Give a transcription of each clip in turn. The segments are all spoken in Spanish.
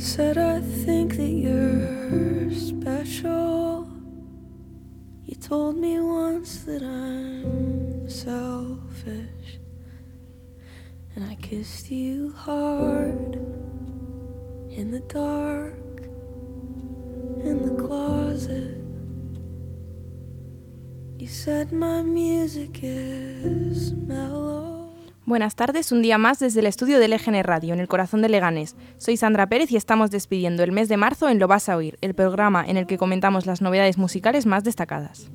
said I think that you're special. You told me once that I'm selfish. And I kissed you hard in the dark, in the closet. You said my music is mellow. Buenas tardes, un día más desde el estudio del EGN Radio, en el corazón de Leganés. Soy Sandra Pérez y estamos despidiendo el mes de marzo en Lo Vas a Oír, el programa en el que comentamos las novedades musicales más destacadas.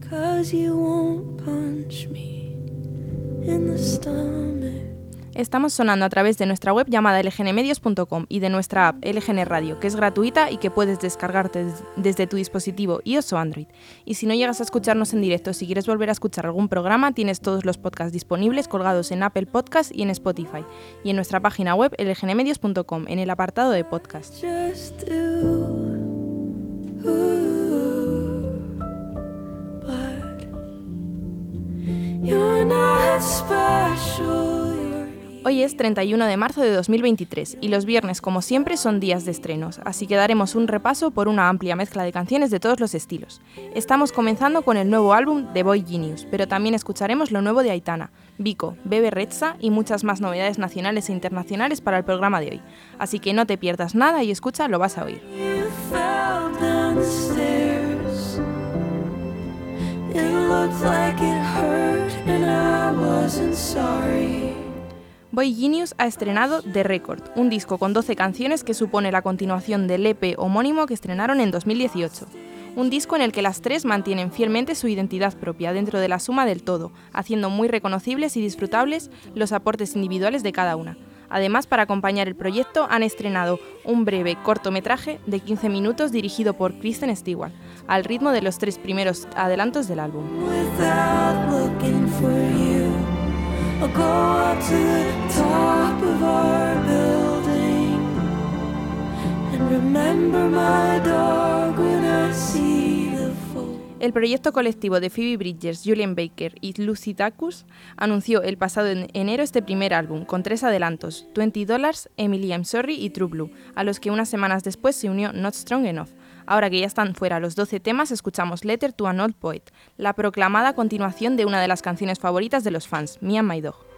Estamos sonando a través de nuestra web llamada lgnmedios.com y de nuestra app LGN Radio, que es gratuita y que puedes descargarte des- desde tu dispositivo iOS o Android. Y si no llegas a escucharnos en directo, si quieres volver a escuchar algún programa, tienes todos los podcasts disponibles colgados en Apple Podcast y en Spotify. Y en nuestra página web lgnmedios.com, en el apartado de podcast. Just do. Ooh, but you're not special. Hoy es 31 de marzo de 2023 y los viernes, como siempre, son días de estrenos, así que daremos un repaso por una amplia mezcla de canciones de todos los estilos. Estamos comenzando con el nuevo álbum de Boy Genius, pero también escucharemos lo nuevo de Aitana, Vico, Bebe Rexha y muchas más novedades nacionales e internacionales para el programa de hoy. Así que no te pierdas nada y escucha, lo vas a oír. Boy Genius ha estrenado The Record, un disco con 12 canciones que supone la continuación del EP homónimo que estrenaron en 2018. Un disco en el que las tres mantienen fielmente su identidad propia dentro de la suma del todo, haciendo muy reconocibles y disfrutables los aportes individuales de cada una. Además, para acompañar el proyecto han estrenado un breve cortometraje de 15 minutos dirigido por Kristen Stewart, al ritmo de los tres primeros adelantos del álbum. El proyecto colectivo de Phoebe Bridgers, Julian Baker y Lucy Dacus anunció el pasado en- enero este primer álbum, con tres adelantos, 20 Dollars, Emily I'm Sorry y True Blue, a los que unas semanas después se unió Not Strong Enough. Ahora que ya están fuera los 12 temas, escuchamos Letter to an Old Poet, la proclamada continuación de una de las canciones favoritas de los fans, Me and My Dog.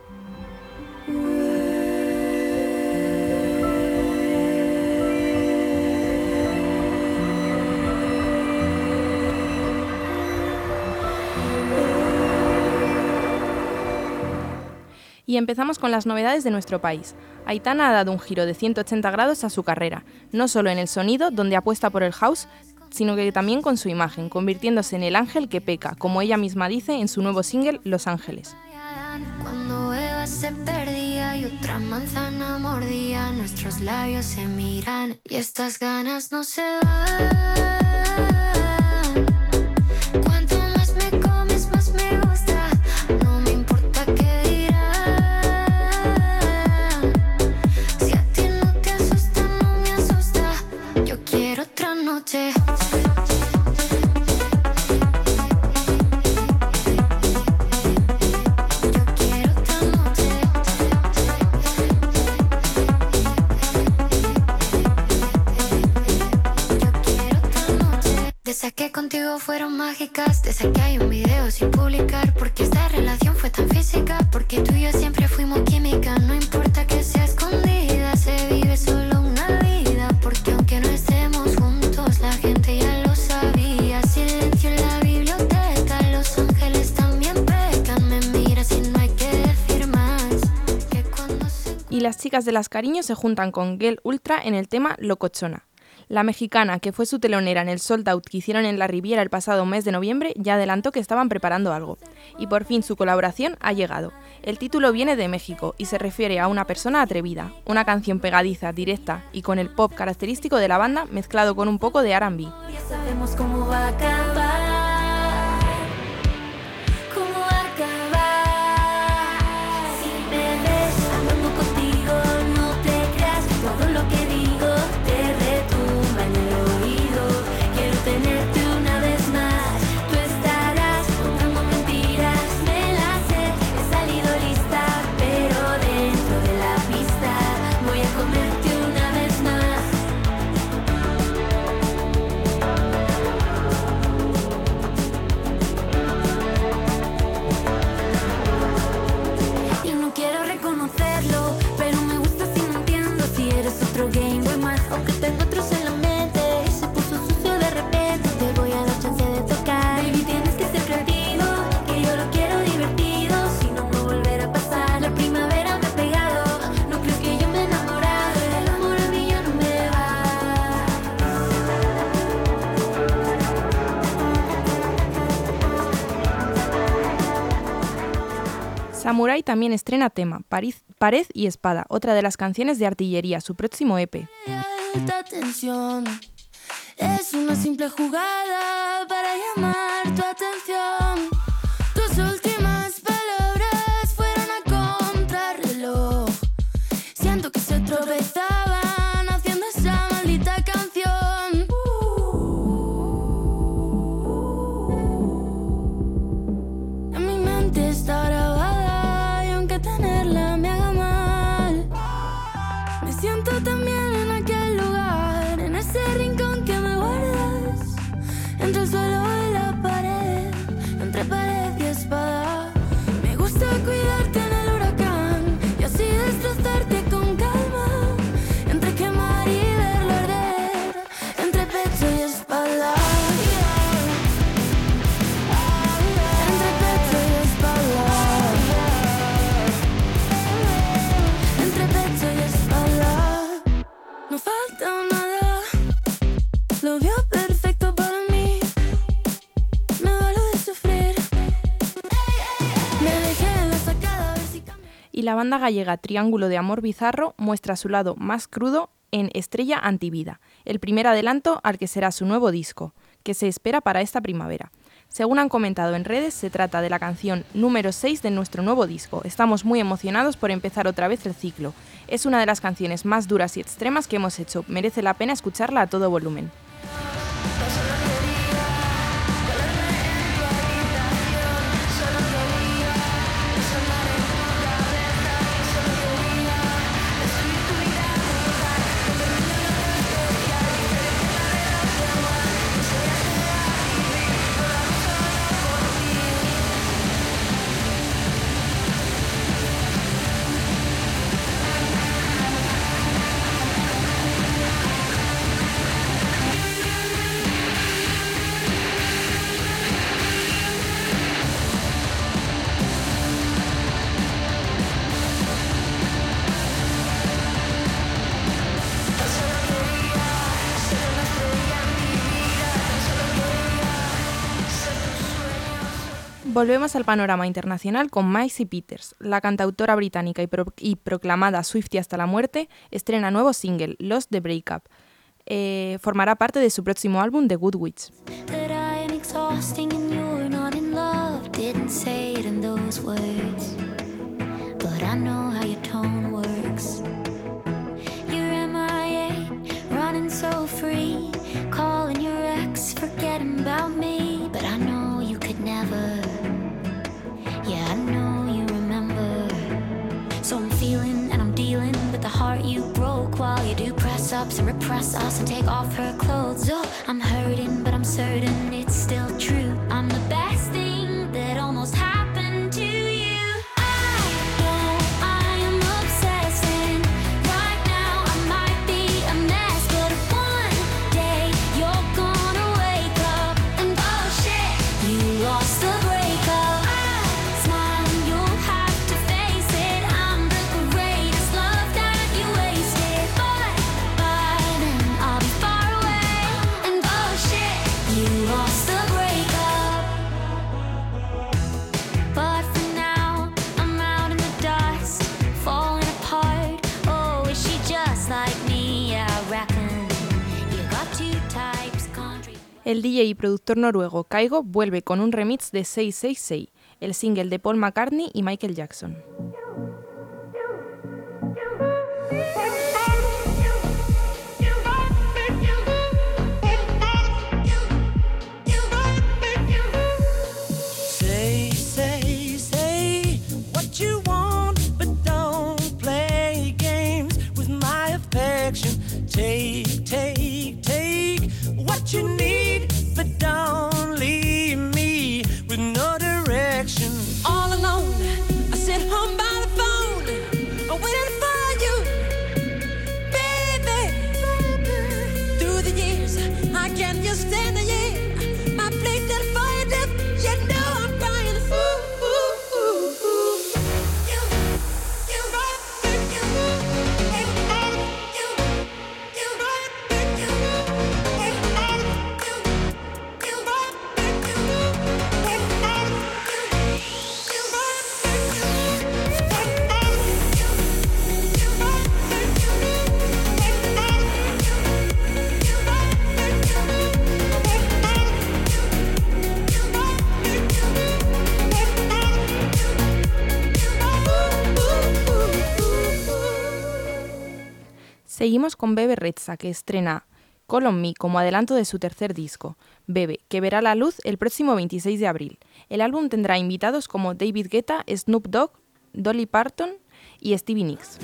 Y empezamos con las novedades de nuestro país. Aitana ha dado un giro de 180 grados a su carrera, no solo en el sonido, donde apuesta por el house, sino que también con su imagen, convirtiéndose en el ángel que peca, como ella misma dice en su nuevo single Los Ángeles. Cuando Eva se perdía y otra manzana mordía, nuestros labios se miran y estas ganas no se van. Porque esta relación fue tan física, porque tú y yo siempre fuimos química, no importa que sea escondida, se vive solo una vida, porque aunque no estemos juntos, la gente ya lo sabía, silencio en la biblioteca, los ángeles también pecan, me miras y no hay que decir más, que cuando se Y las chicas de Las Cariño se juntan con Gel Ultra en el tema Locochona. La mexicana, que fue su telonera en el sold out que hicieron en la Riviera el pasado mes de noviembre, ya adelantó que estaban preparando algo. Y por fin su colaboración ha llegado. El título viene de México y se refiere a una persona atrevida, una canción pegadiza, directa y con el pop característico de la banda mezclado con un poco de RB. conocer. Samurai también estrena tema, Pared, Pared y Espada, otra de las canciones de Artillería, su próximo EP. Gallega Triángulo de Amor Bizarro muestra su lado más crudo en Estrella Antivida, el primer adelanto al que será su nuevo disco, que se espera para esta primavera. Según han comentado en redes, se trata de la canción número 6 de nuestro nuevo disco. Estamos muy emocionados por empezar otra vez el ciclo. Es una de las canciones más duras y extremas que hemos hecho. Merece la pena escucharla a todo volumen. Volvemos al panorama internacional con Maisie Peters. La cantautora británica y, pro- y proclamada Swiftie hasta la muerte estrena nuevo single, Lost the Breakup. Eh, formará parte de su próximo álbum, The Good Witch. Sauce and take off her clothes. Oh, I'm hurting. El DJ y productor noruego Kaigo vuelve con un remix de 666, el single de Paul McCartney y Michael Jackson. Seguimos con Bebe Reza, que estrena Call on Me como adelanto de su tercer disco, Bebe, que verá la luz el próximo 26 de abril. El álbum tendrá invitados como David Guetta, Snoop Dogg, Dolly Parton y Stevie Nicks.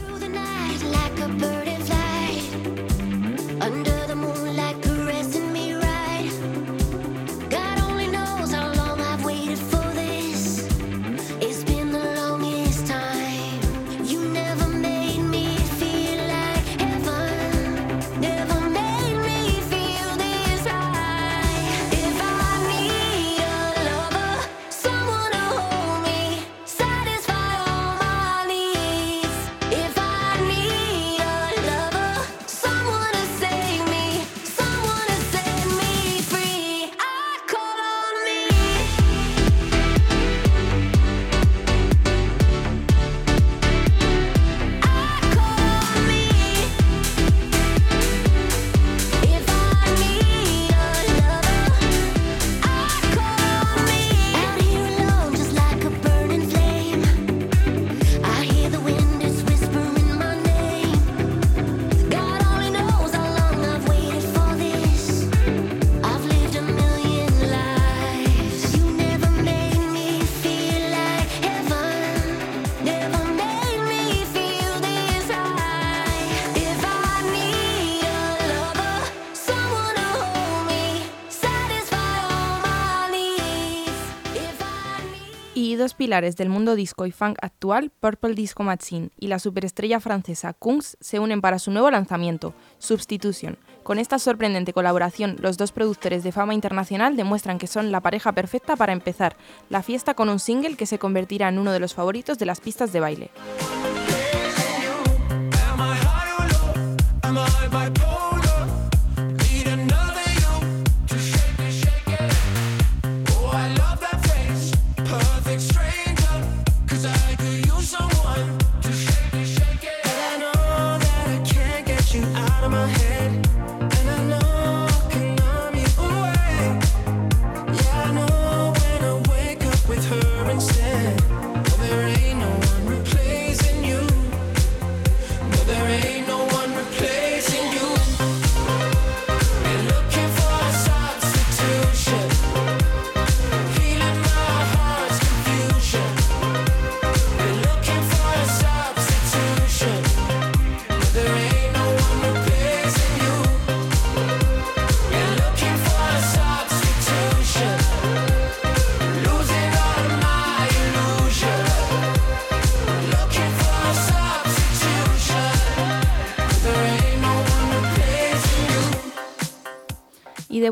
pilares del mundo disco y funk actual, Purple Disco Machine y la superestrella francesa Kungs se unen para su nuevo lanzamiento, Substitution. Con esta sorprendente colaboración, los dos productores de fama internacional demuestran que son la pareja perfecta para empezar la fiesta con un single que se convertirá en uno de los favoritos de las pistas de baile.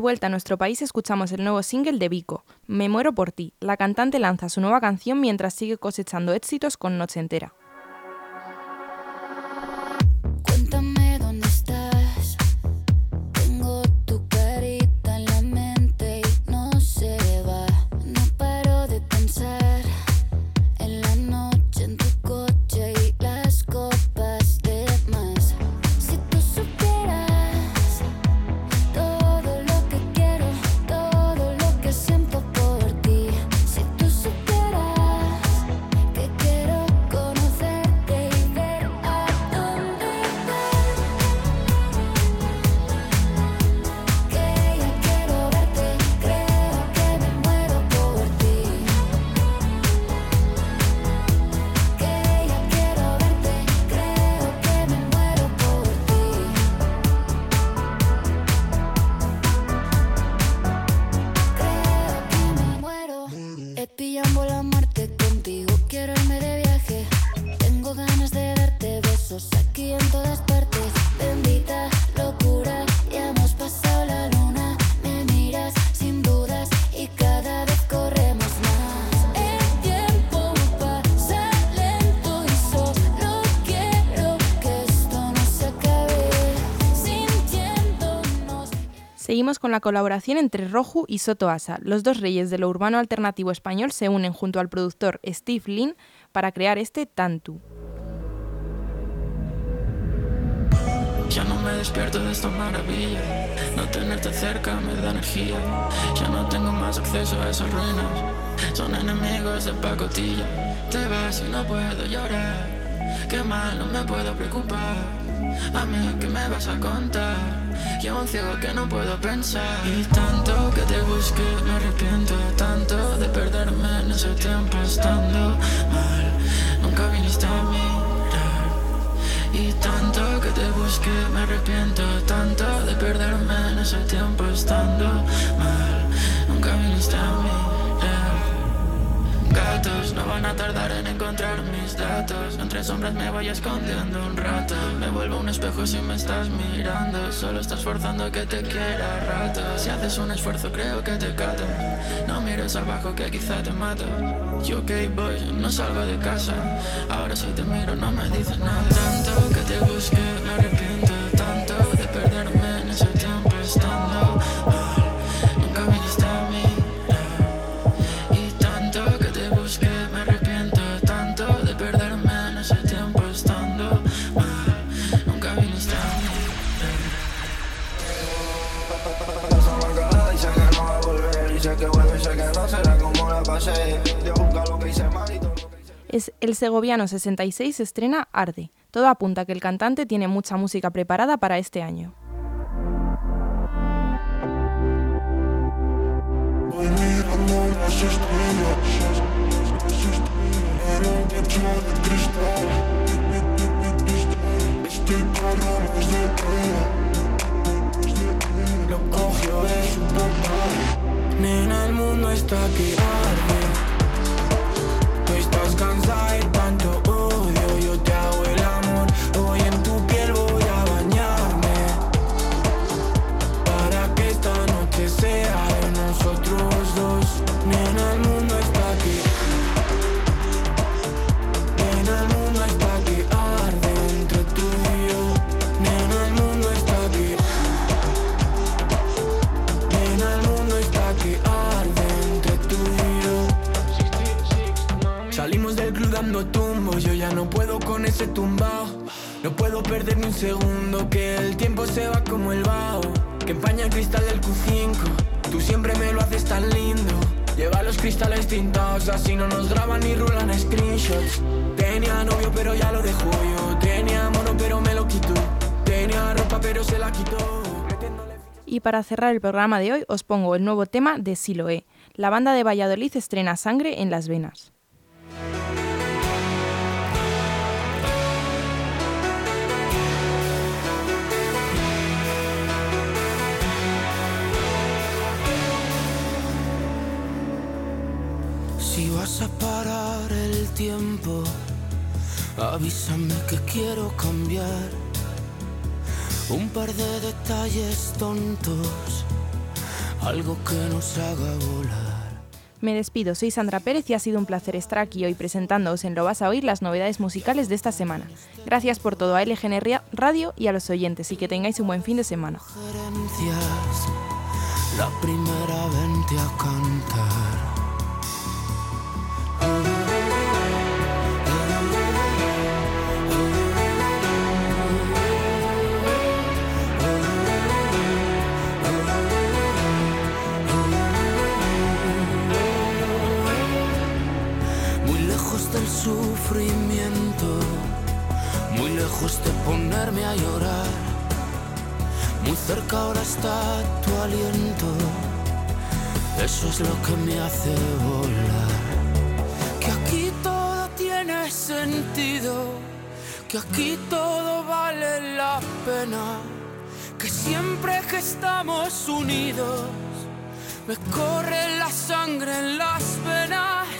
vuelta a nuestro país escuchamos el nuevo single de Vico, Me muero por ti. La cantante lanza su nueva canción mientras sigue cosechando éxitos con Noche entera. con la colaboración entre Roju y Soto Asa. Los dos reyes de lo urbano alternativo español se unen junto al productor Steve Lin para crear este Tantu. Ya no me despierto de esta maravilla. No tenerte cerca me da energía. Ya no tengo más acceso a esas ruinas. Son enemigos de pacotilla. Te vas y no puedo llorar. Qué mal, no me puedo preocupar. A mí, ¿qué me vas a contar? Llevo un ciego que no puedo pensar. Y tanto que te busqué, me arrepiento tanto de perderme en ese tiempo estando mal. Nunca viniste a mirar. Y tanto que te busqué, me arrepiento tanto de perderme en ese tiempo estando mal. Nunca viniste a mirar. Gatos no van a tardar en mis datos. Entre sombras me voy escondiendo un rato. Me vuelvo un espejo si me estás mirando. Solo estás forzando que te quiera rato. Si haces un esfuerzo, creo que te cato. No mires abajo que quizá te mato. Yo que voy, no salgo de casa. Ahora si te miro, no me dices nada. Tanto que te Es el segoviano 66 estrena Arde. Todo apunta a que el cantante tiene mucha música preparada para este año. Cogió de su papá Nena, el mundo está que arde el vaho. Que empaña el cristal del Q5, tú siempre me lo haces tan lindo. Lleva los cristales tintados, así no nos graban ni rulan screenshots. Tenía novio, pero ya lo dejó yo. Tenía mono, pero me lo quitó. Tenía ropa, pero se la quitó. Y para cerrar el programa de hoy os pongo el nuevo tema de Siloé. La banda de Valladolid estrena Sangre en las venas. Vas a parar el tiempo, avísame que quiero cambiar. Un par de detalles tontos, algo que nos haga volar. Me despido, soy Sandra Pérez y ha sido un placer estar aquí hoy presentándoos en Lo vas a oír las novedades musicales de esta semana. Gracias por todo a LGN Radio y a los oyentes y que tengáis un buen fin de semana. La primera vente a cantar. Eso es lo que me hace volar. Sentido, que aquí todo vale la pena, que siempre que estamos unidos me corre la sangre en las venas,